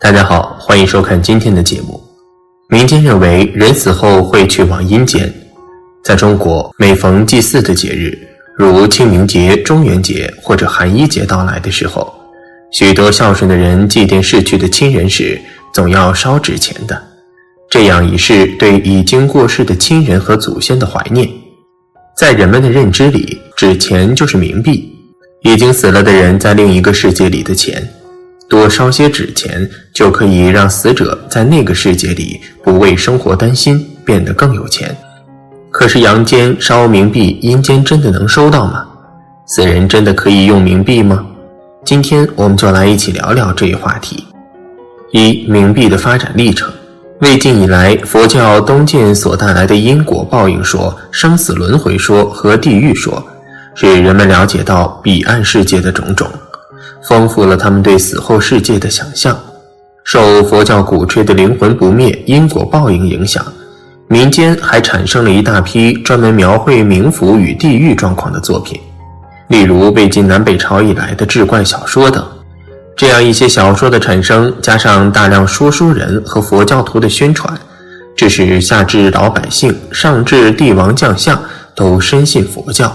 大家好，欢迎收看今天的节目。民间认为人死后会去往阴间。在中国，每逢祭祀的节日，如清明节、中元节或者寒衣节到来的时候，许多孝顺的人祭奠逝去的亲人时，总要烧纸钱的。这样已是对已经过世的亲人和祖先的怀念。在人们的认知里，纸钱就是冥币，已经死了的人在另一个世界里的钱。多烧些纸钱，就可以让死者在那个世界里不为生活担心，变得更有钱。可是阳间烧冥币，阴间真的能收到吗？死人真的可以用冥币吗？今天我们就来一起聊聊这一话题。一、冥币的发展历程。魏晋以来，佛教东渐所带来的因果报应说、生死轮回说和地狱说，使人们了解到彼岸世界的种种。丰富了他们对死后世界的想象。受佛教鼓吹的灵魂不灭、因果报应影响，民间还产生了一大批专门描绘冥府与地狱状况的作品，例如魏晋南北朝以来的志怪小说等。这样一些小说的产生，加上大量说书人和佛教徒的宣传，致使下至老百姓、上至帝王将相都深信佛教，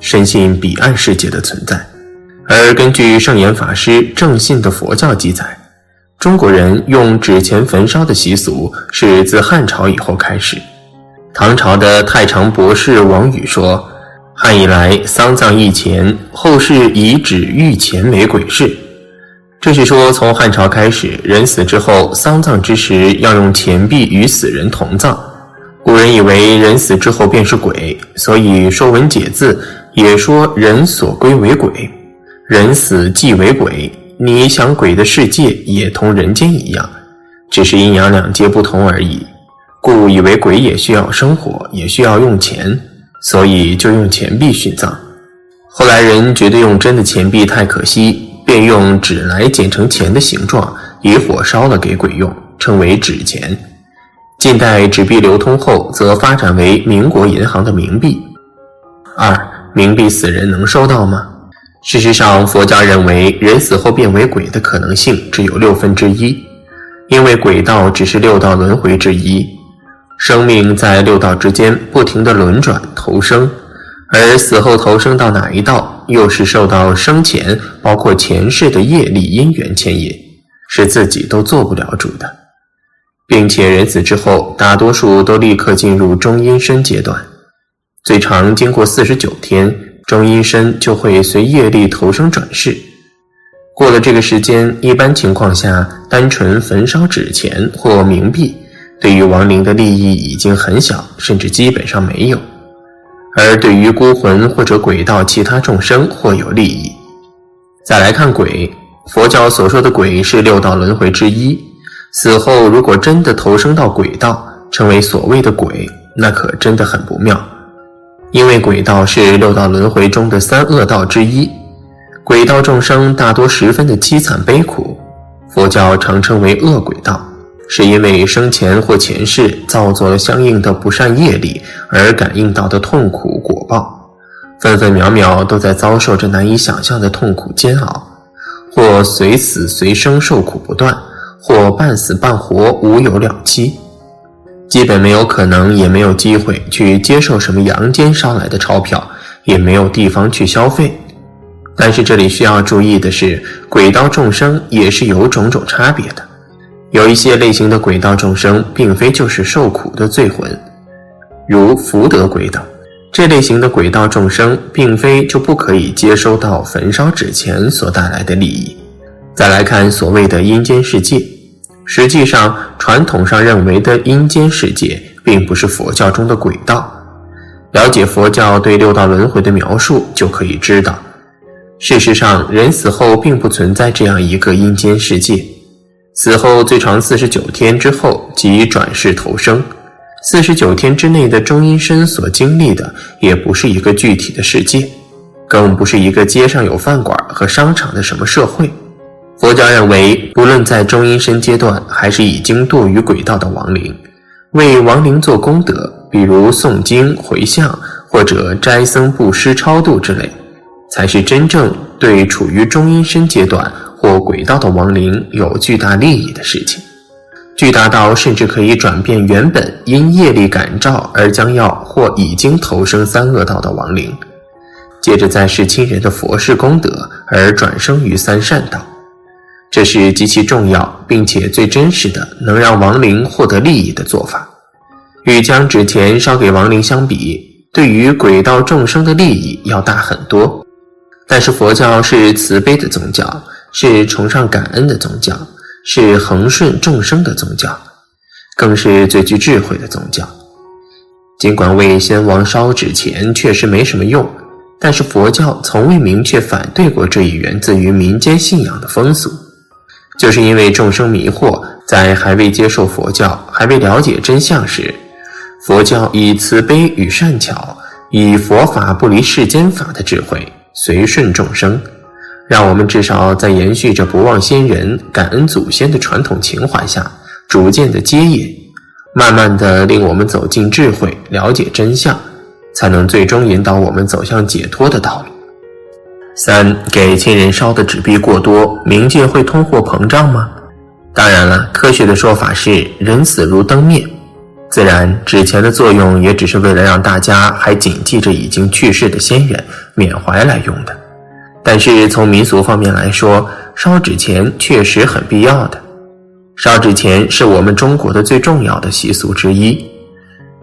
深信彼岸世界的存在。而根据圣严法师正信的佛教记载，中国人用纸钱焚烧的习俗是自汉朝以后开始。唐朝的太常博士王宇说：“汉以来，丧葬易钱，后世以纸御钱为鬼事。”这是说，从汉朝开始，人死之后，丧葬之时要用钱币与死人同葬。古人以为人死之后便是鬼，所以《说文解字》也说：“人所归为鬼。”人死即为鬼，你想鬼的世界也同人间一样，只是阴阳两界不同而已。故以为鬼也需要生活，也需要用钱，所以就用钱币殉葬。后来人觉得用真的钱币太可惜，便用纸来剪成钱的形状，以火烧了给鬼用，称为纸钱。近代纸币流通后，则发展为民国银行的冥币。二，冥币死人能收到吗？事实上，佛家认为人死后变为鬼的可能性只有六分之一，因为鬼道只是六道轮回之一，生命在六道之间不停的轮转投生，而死后投生到哪一道，又是受到生前包括前世的业力因缘牵引，是自己都做不了主的，并且人死之后，大多数都立刻进入中阴身阶段，最长经过四十九天。中阴身就会随业力投生转世，过了这个时间，一般情况下，单纯焚烧纸钱或冥币，对于亡灵的利益已经很小，甚至基本上没有；而对于孤魂或者鬼道其他众生或有利益。再来看鬼，佛教所说的鬼是六道轮回之一，死后如果真的投生到鬼道，成为所谓的鬼，那可真的很不妙。因为鬼道是六道轮回中的三恶道之一，鬼道众生大多十分的凄惨悲苦，佛教常称为恶鬼道，是因为生前或前世造作了相应的不善业力而感应到的痛苦果报，分分秒秒都在遭受着难以想象的痛苦煎熬，或随死随生受苦不断，或半死半活无有了期。基本没有可能，也没有机会去接受什么阳间捎来的钞票，也没有地方去消费。但是这里需要注意的是，鬼道众生也是有种种差别的。有一些类型的鬼道众生，并非就是受苦的罪魂，如福德鬼道。这类型的鬼道众生，并非就不可以接收到焚烧纸钱所带来的利益。再来看所谓的阴间世界。实际上，传统上认为的阴间世界，并不是佛教中的鬼道。了解佛教对六道轮回的描述，就可以知道，事实上，人死后并不存在这样一个阴间世界。死后最长四十九天之后即转世投生，四十九天之内的中阴身所经历的，也不是一个具体的世界，更不是一个街上有饭馆和商场的什么社会。佛教认为，不论在中阴身阶段，还是已经堕于鬼道的亡灵，为亡灵做功德，比如诵经、回向，或者斋僧布施、超度之类，才是真正对处于中阴身阶段或鬼道的亡灵有巨大利益的事情。巨大到甚至可以转变原本因业力感召而将要或已经投生三恶道的亡灵，接着再是亲人的佛事功德而转生于三善道。这是极其重要，并且最真实的能让亡灵获得利益的做法。与将纸钱烧给亡灵相比，对于鬼道众生的利益要大很多。但是佛教是慈悲的宗教，是崇尚感恩的宗教，是恒顺众生的宗教，更是最具智慧的宗教。尽管为先王烧纸钱确实没什么用，但是佛教从未明确反对过这一源自于民间信仰的风俗。就是因为众生迷惑，在还未接受佛教、还未了解真相时，佛教以慈悲与善巧，以佛法不离世间法的智慧，随顺众生，让我们至少在延续着不忘先人、感恩祖先的传统情怀下，逐渐的接引，慢慢的令我们走进智慧，了解真相，才能最终引导我们走向解脱的道路。三给亲人烧的纸币过多，冥界会通货膨胀吗？当然了，科学的说法是人死如灯灭，自然纸钱的作用也只是为了让大家还谨记着已经去世的先人，缅怀来用的。但是从民俗方面来说，烧纸钱确实很必要的。烧纸钱是我们中国的最重要的习俗之一，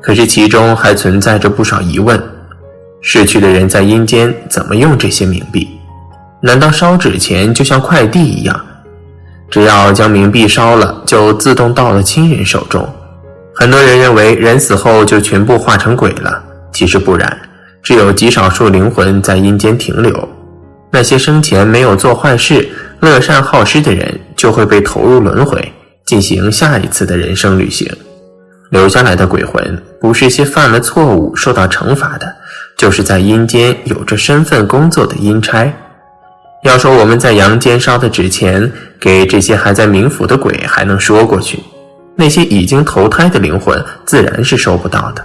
可是其中还存在着不少疑问。逝去的人在阴间怎么用这些冥币？难道烧纸钱就像快递一样，只要将冥币烧了，就自动到了亲人手中？很多人认为人死后就全部化成鬼了，其实不然，只有极少数灵魂在阴间停留。那些生前没有做坏事、乐善好施的人，就会被投入轮回，进行下一次的人生旅行。留下来的鬼魂，不是些犯了错误受到惩罚的。就是在阴间有着身份工作的阴差。要说我们在阳间烧的纸钱给这些还在冥府的鬼还能说过去，那些已经投胎的灵魂自然是收不到的。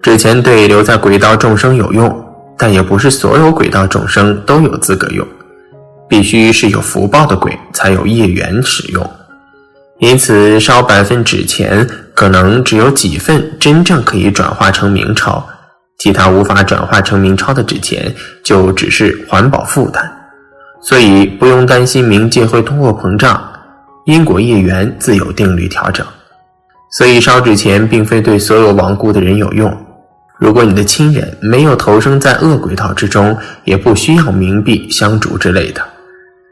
纸钱对留在鬼道众生有用，但也不是所有鬼道众生都有资格用，必须是有福报的鬼才有业缘使用。因此，烧百份纸钱，可能只有几份真正可以转化成冥钞。其他无法转化成明钞的纸钱，就只是环保负担，所以不用担心冥界会通货膨胀，因果业缘自有定律调整。所以烧纸钱并非对所有亡故的人有用。如果你的亲人没有投生在恶鬼道之中，也不需要冥币香烛之类的。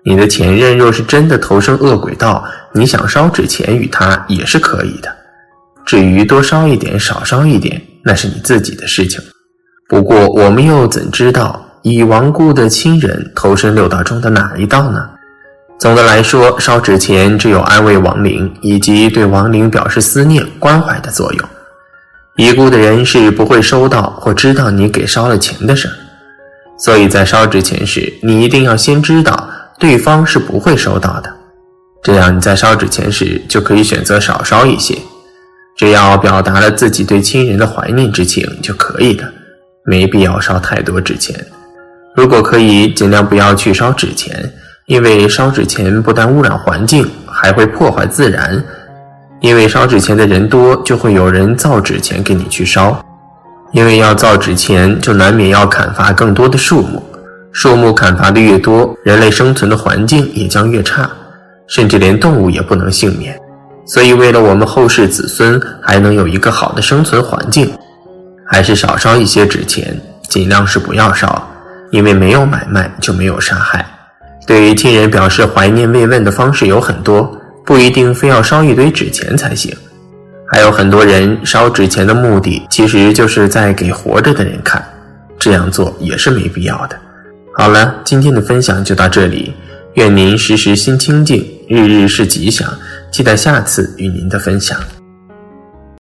你的前任若是真的投生恶鬼道，你想烧纸钱与他也是可以的。至于多烧一点、少烧一点，那是你自己的事情。不过，我们又怎知道已亡故的亲人投身六道中的哪一道呢？总的来说，烧纸钱只有安慰亡灵以及对亡灵表示思念关怀的作用。已故的人是不会收到或知道你给烧了钱的事，所以在烧纸钱时，你一定要先知道对方是不会收到的，这样你在烧纸钱时就可以选择少烧一些，只要表达了自己对亲人的怀念之情就可以了。没必要烧太多纸钱，如果可以，尽量不要去烧纸钱，因为烧纸钱不但污染环境，还会破坏自然。因为烧纸钱的人多，就会有人造纸钱给你去烧。因为要造纸钱，就难免要砍伐更多的树木，树木砍伐的越多，人类生存的环境也将越差，甚至连动物也不能幸免。所以，为了我们后世子孙还能有一个好的生存环境。还是少烧一些纸钱，尽量是不要烧，因为没有买卖就没有杀害。对于亲人表示怀念慰问的方式有很多，不一定非要烧一堆纸钱才行。还有很多人烧纸钱的目的，其实就是在给活着的人看，这样做也是没必要的。好了，今天的分享就到这里，愿您时时心清静，日日是吉祥，期待下次与您的分享。